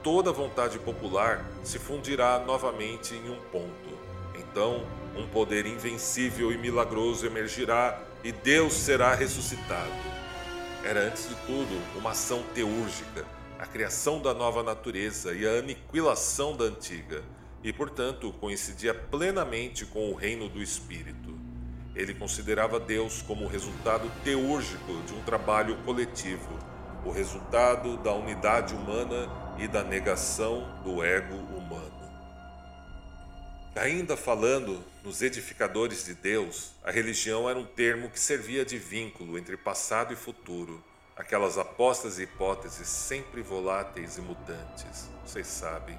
toda vontade popular se fundirá novamente em um ponto. Então, um poder invencível e milagroso emergirá e Deus será ressuscitado. Era antes de tudo uma ação teúrgica, a criação da nova natureza e a aniquilação da antiga, e portanto coincidia plenamente com o reino do Espírito. Ele considerava Deus como o resultado teúrgico de um trabalho coletivo, o resultado da unidade humana e da negação do ego humano. Ainda falando nos edificadores de Deus, a religião era um termo que servia de vínculo entre passado e futuro, aquelas apostas e hipóteses sempre voláteis e mutantes, vocês sabem.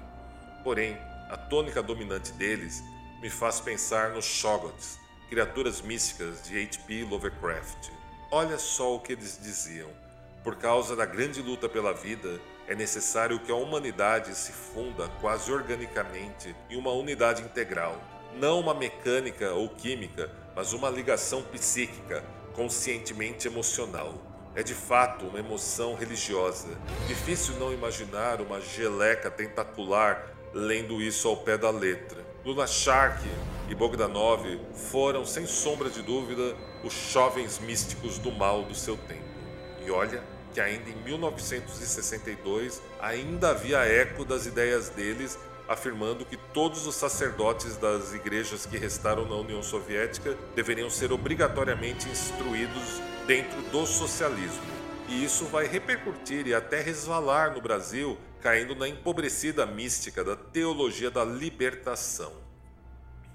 Porém, a tônica dominante deles me faz pensar nos Shoggoths, criaturas místicas de H.P. Lovecraft. Olha só o que eles diziam. Por causa da grande luta pela vida, é necessário que a humanidade se funda quase organicamente em uma unidade integral, não uma mecânica ou química, mas uma ligação psíquica, conscientemente emocional. É de fato uma emoção religiosa. Difícil não imaginar uma geleca tentacular lendo isso ao pé da letra. Luna Shark e Bogdanov foram, sem sombra de dúvida, os jovens místicos do mal do seu tempo. E olha, que ainda em 1962 ainda havia eco das ideias deles afirmando que todos os sacerdotes das igrejas que restaram na União Soviética deveriam ser obrigatoriamente instruídos dentro do socialismo. E isso vai repercutir e até resvalar no Brasil, caindo na empobrecida mística da teologia da libertação.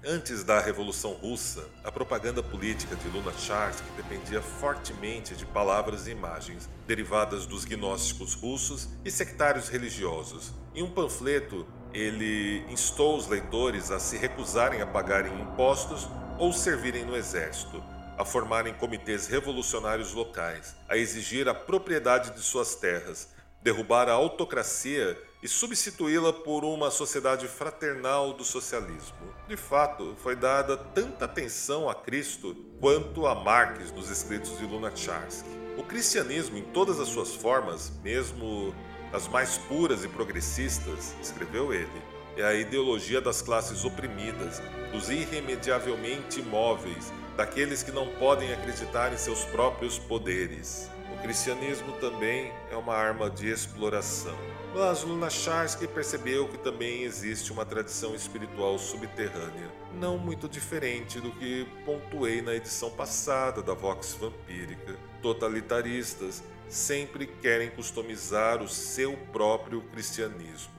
Antes da Revolução Russa, a propaganda política de Lunacharsky dependia fortemente de palavras e imagens derivadas dos gnósticos russos e sectários religiosos. Em um panfleto, ele instou os leitores a se recusarem a pagarem impostos ou servirem no exército, a formarem comitês revolucionários locais, a exigir a propriedade de suas terras, derrubar a autocracia e substituí-la por uma sociedade fraternal do socialismo. De fato, foi dada tanta atenção a Cristo quanto a Marx nos escritos de Lunacharsky. O cristianismo, em todas as suas formas, mesmo as mais puras e progressistas, escreveu ele, é a ideologia das classes oprimidas, dos irremediavelmente imóveis, daqueles que não podem acreditar em seus próprios poderes. O cristianismo também é uma arma de exploração. Mas Lunacharsky percebeu que também existe uma tradição espiritual subterrânea, não muito diferente do que pontuei na edição passada da Vox Vampírica. Totalitaristas sempre querem customizar o seu próprio cristianismo.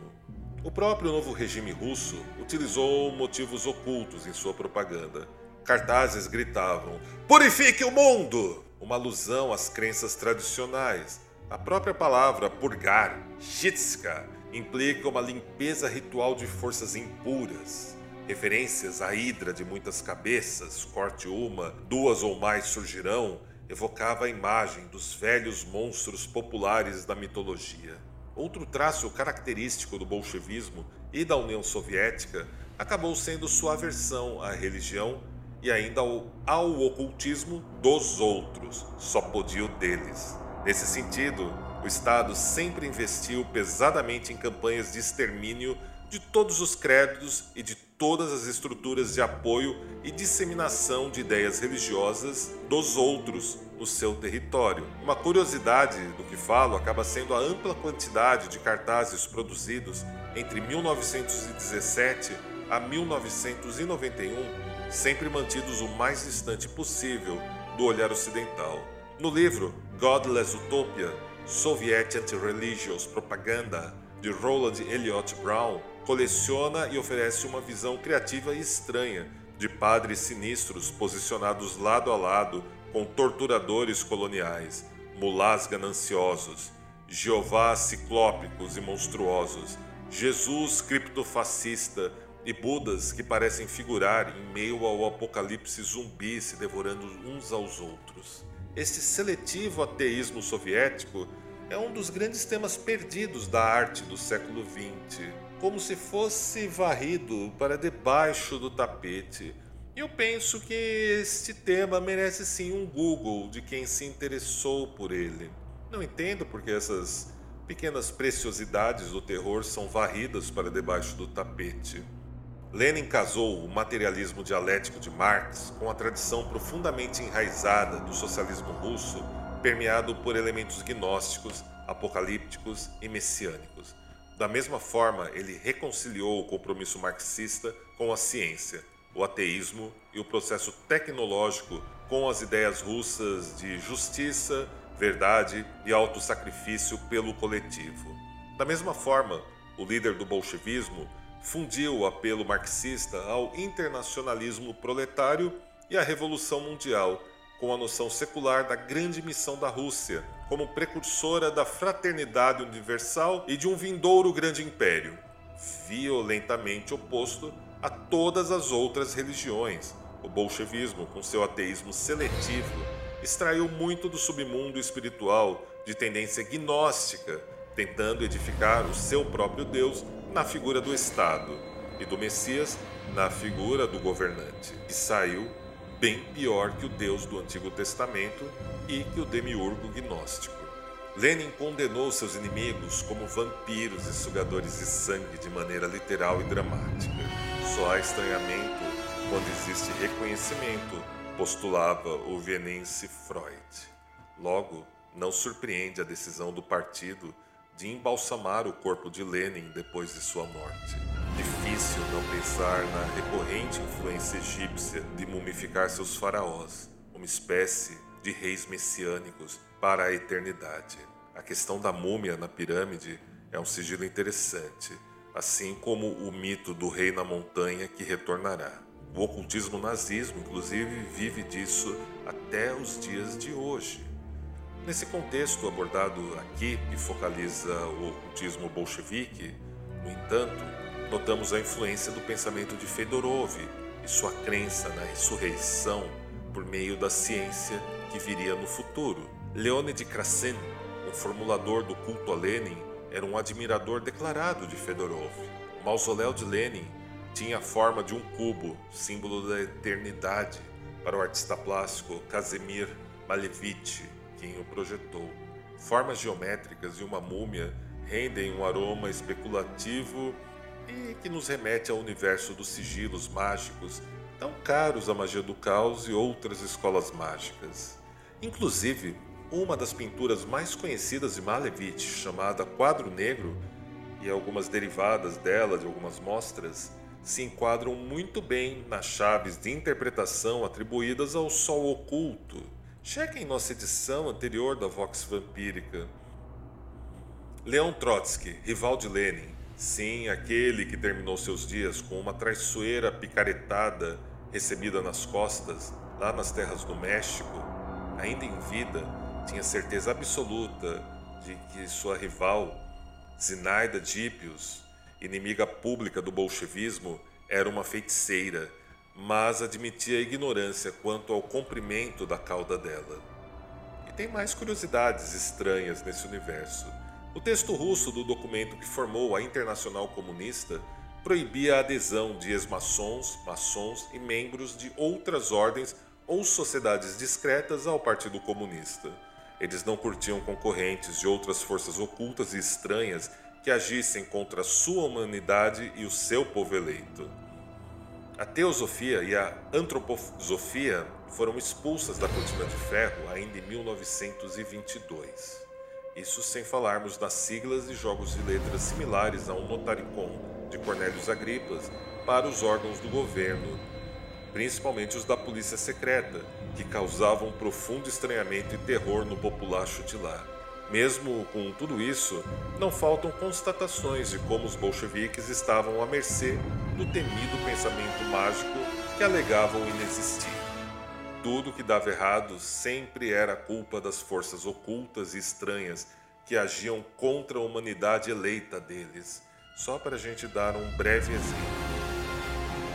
O próprio novo regime russo utilizou motivos ocultos em sua propaganda. Cartazes gritavam: Purifique o mundo! Uma alusão às crenças tradicionais a própria palavra purgar, shitska, implica uma limpeza ritual de forças impuras. Referências à hidra de muitas cabeças, corte uma, duas ou mais surgirão, evocava a imagem dos velhos monstros populares da mitologia. Outro traço característico do bolchevismo e da União Soviética acabou sendo sua aversão à religião e ainda ao, ao ocultismo dos outros, só podia o deles. Nesse sentido, o Estado sempre investiu pesadamente em campanhas de extermínio de todos os créditos e de todas as estruturas de apoio e disseminação de ideias religiosas dos outros no seu território. Uma curiosidade do que falo acaba sendo a ampla quantidade de cartazes produzidos entre 1917 a 1991, sempre mantidos o mais distante possível do olhar ocidental. No livro Godless Utopia, Soviet Anti-Religious Propaganda, de Roland Elliott Brown, coleciona e oferece uma visão criativa e estranha de padres sinistros posicionados lado a lado com torturadores coloniais, mulás gananciosos, Jeová ciclópicos e monstruosos, Jesus criptofascista e Budas que parecem figurar em meio ao apocalipse zumbi se devorando uns aos outros. Esse seletivo ateísmo soviético é um dos grandes temas perdidos da arte do século XX, como se fosse varrido para debaixo do tapete. E eu penso que este tema merece sim um Google de quem se interessou por ele. Não entendo porque essas pequenas preciosidades do terror são varridas para debaixo do tapete. Lenin casou o materialismo dialético de Marx com a tradição profundamente enraizada do socialismo russo, permeado por elementos gnósticos, apocalípticos e messiânicos. Da mesma forma, ele reconciliou o compromisso marxista com a ciência, o ateísmo e o processo tecnológico com as ideias russas de justiça, verdade e autossacrifício pelo coletivo. Da mesma forma, o líder do bolchevismo fundiu o apelo marxista ao internacionalismo proletário e à Revolução Mundial, com a noção secular da grande missão da Rússia, como precursora da fraternidade universal e de um vindouro grande império, violentamente oposto a todas as outras religiões. O bolchevismo, com seu ateísmo seletivo, extraiu muito do submundo espiritual de tendência gnóstica, tentando edificar o seu próprio Deus na figura do Estado e do Messias na figura do governante, que saiu bem pior que o Deus do Antigo Testamento e que o demiurgo gnóstico. Lenin condenou seus inimigos como vampiros e sugadores de sangue de maneira literal e dramática. Só há estranhamento quando existe reconhecimento, postulava o vienense Freud. Logo, não surpreende a decisão do partido de embalsamar o corpo de Lenin depois de sua morte. Difícil não pensar na recorrente influência egípcia de mumificar seus faraós, uma espécie de reis messiânicos para a eternidade. A questão da múmia na pirâmide é um sigilo interessante, assim como o mito do rei na montanha que retornará. O ocultismo nazismo, inclusive, vive disso até os dias de hoje. Nesse contexto abordado aqui, que focaliza o ocultismo bolchevique, no entanto, notamos a influência do pensamento de Fedorov e sua crença na ressurreição por meio da ciência que viria no futuro. Leonid Krasen, o formulador do culto a Lenin, era um admirador declarado de Fedorov. O mausoléu de Lenin tinha a forma de um cubo, símbolo da eternidade, para o artista plástico Kazimir Malevich quem o projetou. Formas geométricas e uma múmia rendem um aroma especulativo e que nos remete ao universo dos sigilos mágicos, tão caros à magia do caos e outras escolas mágicas. Inclusive, uma das pinturas mais conhecidas de Malevich, chamada Quadro Negro, e algumas derivadas dela de algumas mostras, se enquadram muito bem nas chaves de interpretação atribuídas ao Sol oculto Chequem nossa edição anterior da Vox Vampírica. Leon Trotsky, rival de Lenin, sim, aquele que terminou seus dias com uma traiçoeira picaretada recebida nas costas, lá nas terras do México, ainda em vida, tinha certeza absoluta de que sua rival, Zinaida Dípios, inimiga pública do bolchevismo, era uma feiticeira mas admitia ignorância quanto ao comprimento da cauda dela. E tem mais curiosidades estranhas nesse universo. O texto russo do documento que formou a Internacional Comunista proibia a adesão de ex-maçons, maçons e membros de outras ordens ou sociedades discretas ao Partido Comunista. Eles não curtiam concorrentes de outras forças ocultas e estranhas que agissem contra a sua humanidade e o seu povo eleito. A teosofia e a antroposofia foram expulsas da cortina de ferro ainda em 1922. Isso sem falarmos das siglas e jogos de letras similares ao Notaricon de Cornélios Agripas para os órgãos do governo, principalmente os da polícia secreta, que causavam profundo estranhamento e terror no populacho de lá. Mesmo com tudo isso, não faltam constatações de como os bolcheviques estavam à mercê do temido pensamento mágico que alegavam inexistir. Tudo que dava errado sempre era culpa das forças ocultas e estranhas que agiam contra a humanidade eleita deles, só para a gente dar um breve exemplo.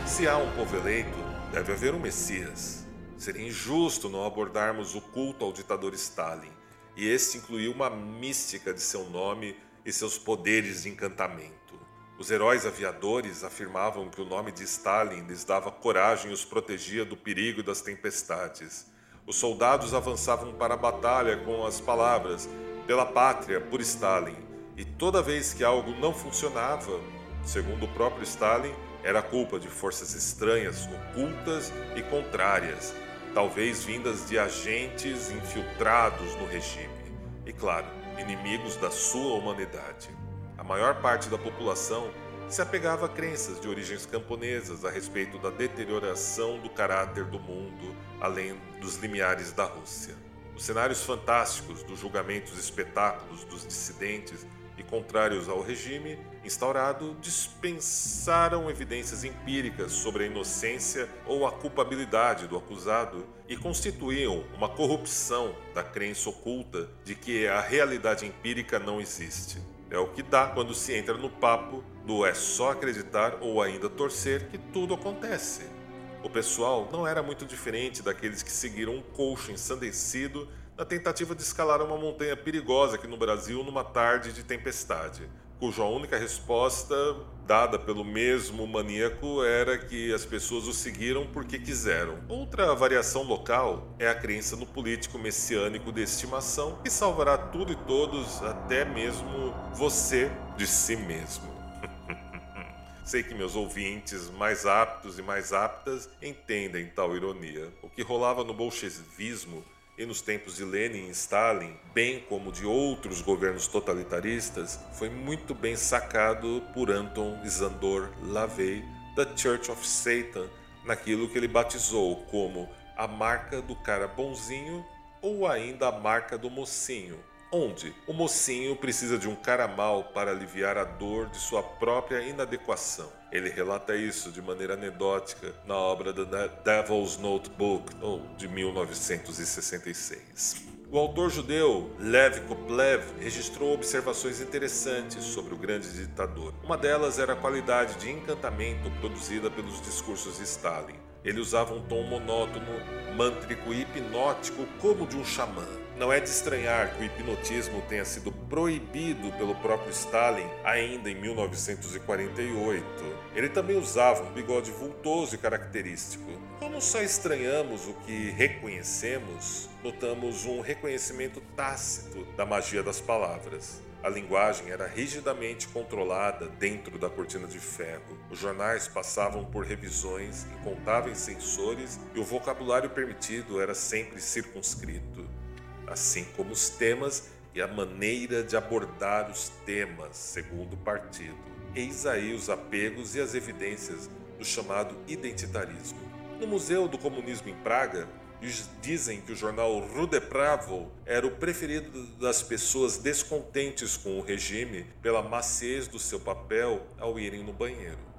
Se há um povo eleito, deve haver um Messias. Seria injusto não abordarmos o culto ao ditador Stalin e este incluía uma mística de seu nome e seus poderes de encantamento. Os heróis aviadores afirmavam que o nome de Stalin lhes dava coragem e os protegia do perigo das tempestades. Os soldados avançavam para a batalha com as palavras pela pátria, por Stalin, e toda vez que algo não funcionava, segundo o próprio Stalin, era culpa de forças estranhas, ocultas e contrárias, talvez vindas de agentes infiltrados no regime. E claro, inimigos da sua humanidade. A maior parte da população se apegava a crenças de origens camponesas a respeito da deterioração do caráter do mundo, além dos limiares da Rússia. Os cenários fantásticos dos julgamentos espetáculos dos dissidentes e contrários ao regime instaurado dispensaram evidências empíricas sobre a inocência ou a culpabilidade do acusado e constituíam uma corrupção da crença oculta de que a realidade empírica não existe. É o que dá quando se entra no papo do é só acreditar ou ainda torcer que tudo acontece. O pessoal não era muito diferente daqueles que seguiram um coxo ensandecido na tentativa de escalar uma montanha perigosa aqui no Brasil numa tarde de tempestade, cuja única resposta dada pelo mesmo maníaco era que as pessoas o seguiram porque quiseram. Outra variação local é a crença no político messiânico de estimação que salvará tudo e todos, até mesmo você de si mesmo. *laughs* Sei que meus ouvintes mais aptos e mais aptas entendem tal ironia. O que rolava no bolchevismo e nos tempos de Lenin e Stalin, bem como de outros governos totalitaristas, foi muito bem sacado por Anton Isador Lavey da Church of Satan, naquilo que ele batizou como a marca do cara bonzinho ou ainda a marca do mocinho, onde o mocinho precisa de um cara mal para aliviar a dor de sua própria inadequação. Ele relata isso de maneira anedótica na obra The Devil's Notebook, de 1966. O autor judeu Lev Koplev registrou observações interessantes sobre o grande ditador. Uma delas era a qualidade de encantamento produzida pelos discursos de Stalin. Ele usava um tom monótono, mântrico e hipnótico como de um xamã. Não é de estranhar que o hipnotismo tenha sido proibido pelo próprio Stalin ainda em 1948. Ele também usava um bigode vultoso e característico. Como só estranhamos o que reconhecemos, notamos um reconhecimento tácito da magia das palavras. A linguagem era rigidamente controlada dentro da cortina de ferro. Os jornais passavam por revisões, incontáveis censores e o vocabulário permitido era sempre circunscrito, assim como os temas e a maneira de abordar os temas, segundo o partido. Eis aí os apegos e as evidências do chamado identitarismo. No Museu do Comunismo em Praga, dizem que o jornal Rude Pravo era o preferido das pessoas descontentes com o regime pela maciez do seu papel ao irem no banheiro.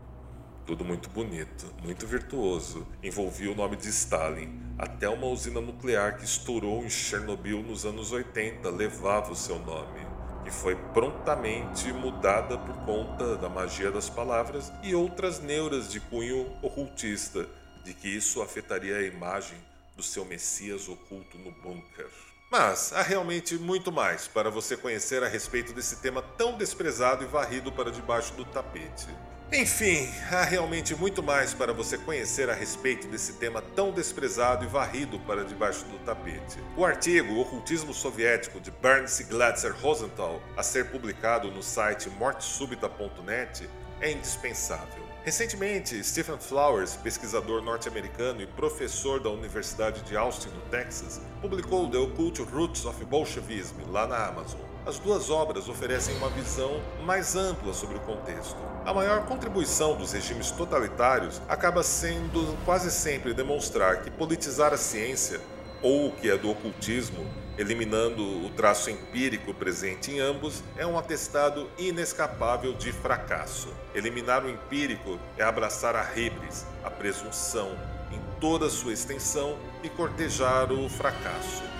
Tudo muito bonito, muito virtuoso. Envolvia o nome de Stalin. Até uma usina nuclear que estourou em Chernobyl nos anos 80 levava o seu nome, que foi prontamente mudada por conta da magia das palavras e outras neuras de cunho ocultista, de que isso afetaria a imagem do seu Messias oculto no bunker. Mas há realmente muito mais para você conhecer a respeito desse tema tão desprezado e varrido para debaixo do tapete. Enfim, há realmente muito mais para você conhecer a respeito desse tema tão desprezado e varrido para debaixo do tapete. O artigo Ocultismo Soviético de Bernd Glatzer Rosenthal, a ser publicado no site mortesubita.net, é indispensável. Recentemente, Stephen Flowers, pesquisador norte-americano e professor da Universidade de Austin, no Texas, publicou The Occult Roots of Bolshevism lá na Amazon. As duas obras oferecem uma visão mais ampla sobre o contexto. A maior contribuição dos regimes totalitários acaba sendo quase sempre demonstrar que politizar a ciência, ou o que é do ocultismo, eliminando o traço empírico presente em ambos, é um atestado inescapável de fracasso. Eliminar o empírico é abraçar a ribres, a presunção, em toda sua extensão e cortejar o fracasso.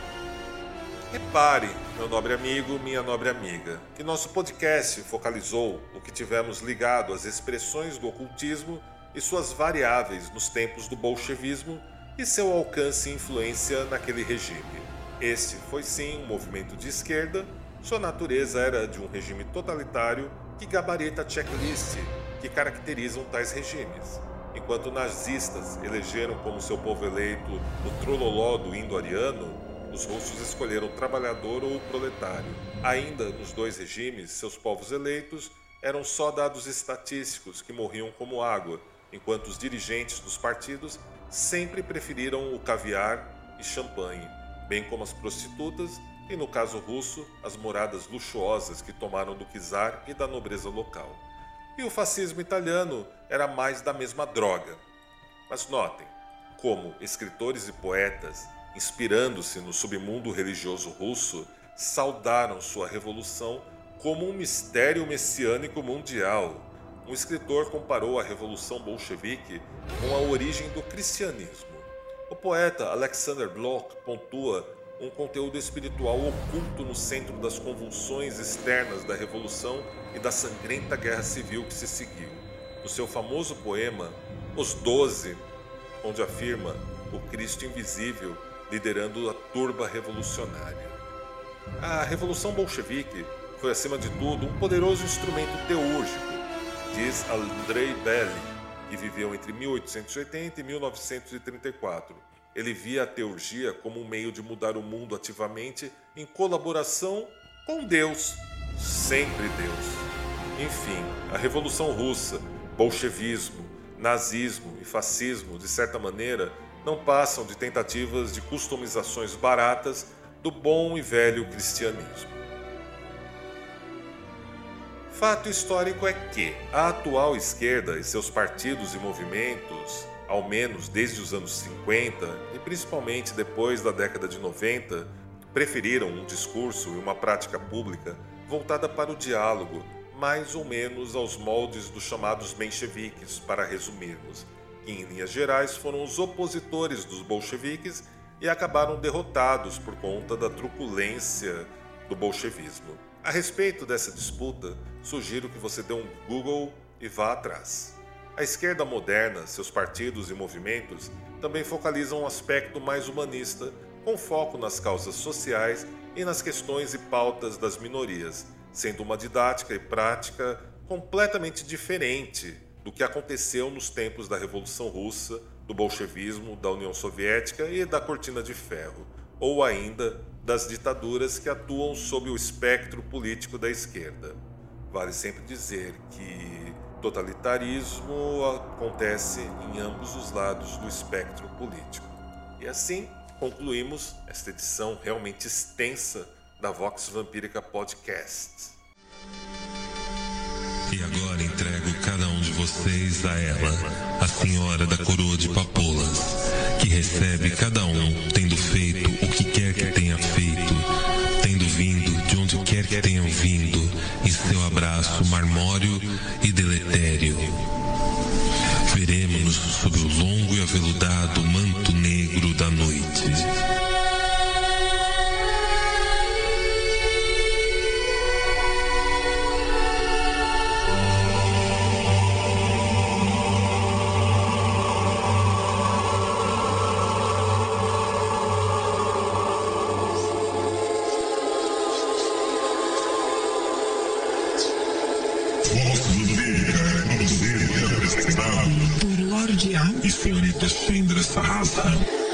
Repare, meu nobre amigo, minha nobre amiga, que nosso podcast focalizou o que tivemos ligado às expressões do ocultismo e suas variáveis nos tempos do bolchevismo e seu alcance e influência naquele regime. Este foi sim um movimento de esquerda, sua natureza era de um regime totalitário que gabarita a checklist que caracterizam tais regimes. Enquanto nazistas elegeram como seu povo eleito o trololó do indo-ariano, os russos escolheram o trabalhador ou o proletário. Ainda nos dois regimes, seus povos eleitos eram só dados estatísticos que morriam como água, enquanto os dirigentes dos partidos sempre preferiram o caviar e champanhe, bem como as prostitutas e, no caso russo, as moradas luxuosas que tomaram do czar e da nobreza local. E o fascismo italiano era mais da mesma droga. Mas notem como escritores e poetas, inspirando-se no submundo religioso russo, saudaram sua revolução como um mistério messiânico mundial. Um escritor comparou a revolução bolchevique com a origem do cristianismo. O poeta Alexander Bloch pontua um conteúdo espiritual oculto no centro das convulsões externas da Revolução e da sangrenta guerra civil que se seguiu. No seu famoso poema Os Doze, onde afirma o Cristo invisível liderando a turba revolucionária. A Revolução Bolchevique foi, acima de tudo, um poderoso instrumento teúrgico, diz Andrei Belli, que viveu entre 1880 e 1934 ele via a teurgia como um meio de mudar o mundo ativamente em colaboração com Deus, sempre Deus. Enfim, a Revolução Russa, bolchevismo, nazismo e fascismo, de certa maneira, não passam de tentativas de customizações baratas do bom e velho cristianismo. Fato histórico é que a atual esquerda e seus partidos e movimentos ao menos desde os anos 50 e principalmente depois da década de 90, preferiram um discurso e uma prática pública voltada para o diálogo, mais ou menos aos moldes dos chamados mencheviques, para resumirmos, que em linhas gerais foram os opositores dos bolcheviques e acabaram derrotados por conta da truculência do bolchevismo. A respeito dessa disputa, sugiro que você dê um Google e vá atrás. A esquerda moderna, seus partidos e movimentos também focalizam um aspecto mais humanista, com foco nas causas sociais e nas questões e pautas das minorias, sendo uma didática e prática completamente diferente do que aconteceu nos tempos da Revolução Russa, do bolchevismo, da União Soviética e da Cortina de Ferro, ou ainda das ditaduras que atuam sob o espectro político da esquerda. Vale sempre dizer que totalitarismo acontece em ambos os lados do espectro político. E assim concluímos esta edição realmente extensa da Vox Vampírica Podcast. E agora entrego cada um de vocês a ela, a senhora da coroa de papoulas, que recebe cada um tendo feito o que quer que tenha feito, tendo vindo de onde quer que tenham vindo, e seu abraço marmório e deletério. Veremos-nos sob o longo e aveludado manto negro da noite. Por Lorde A e senhorita Sindra Sarrasa.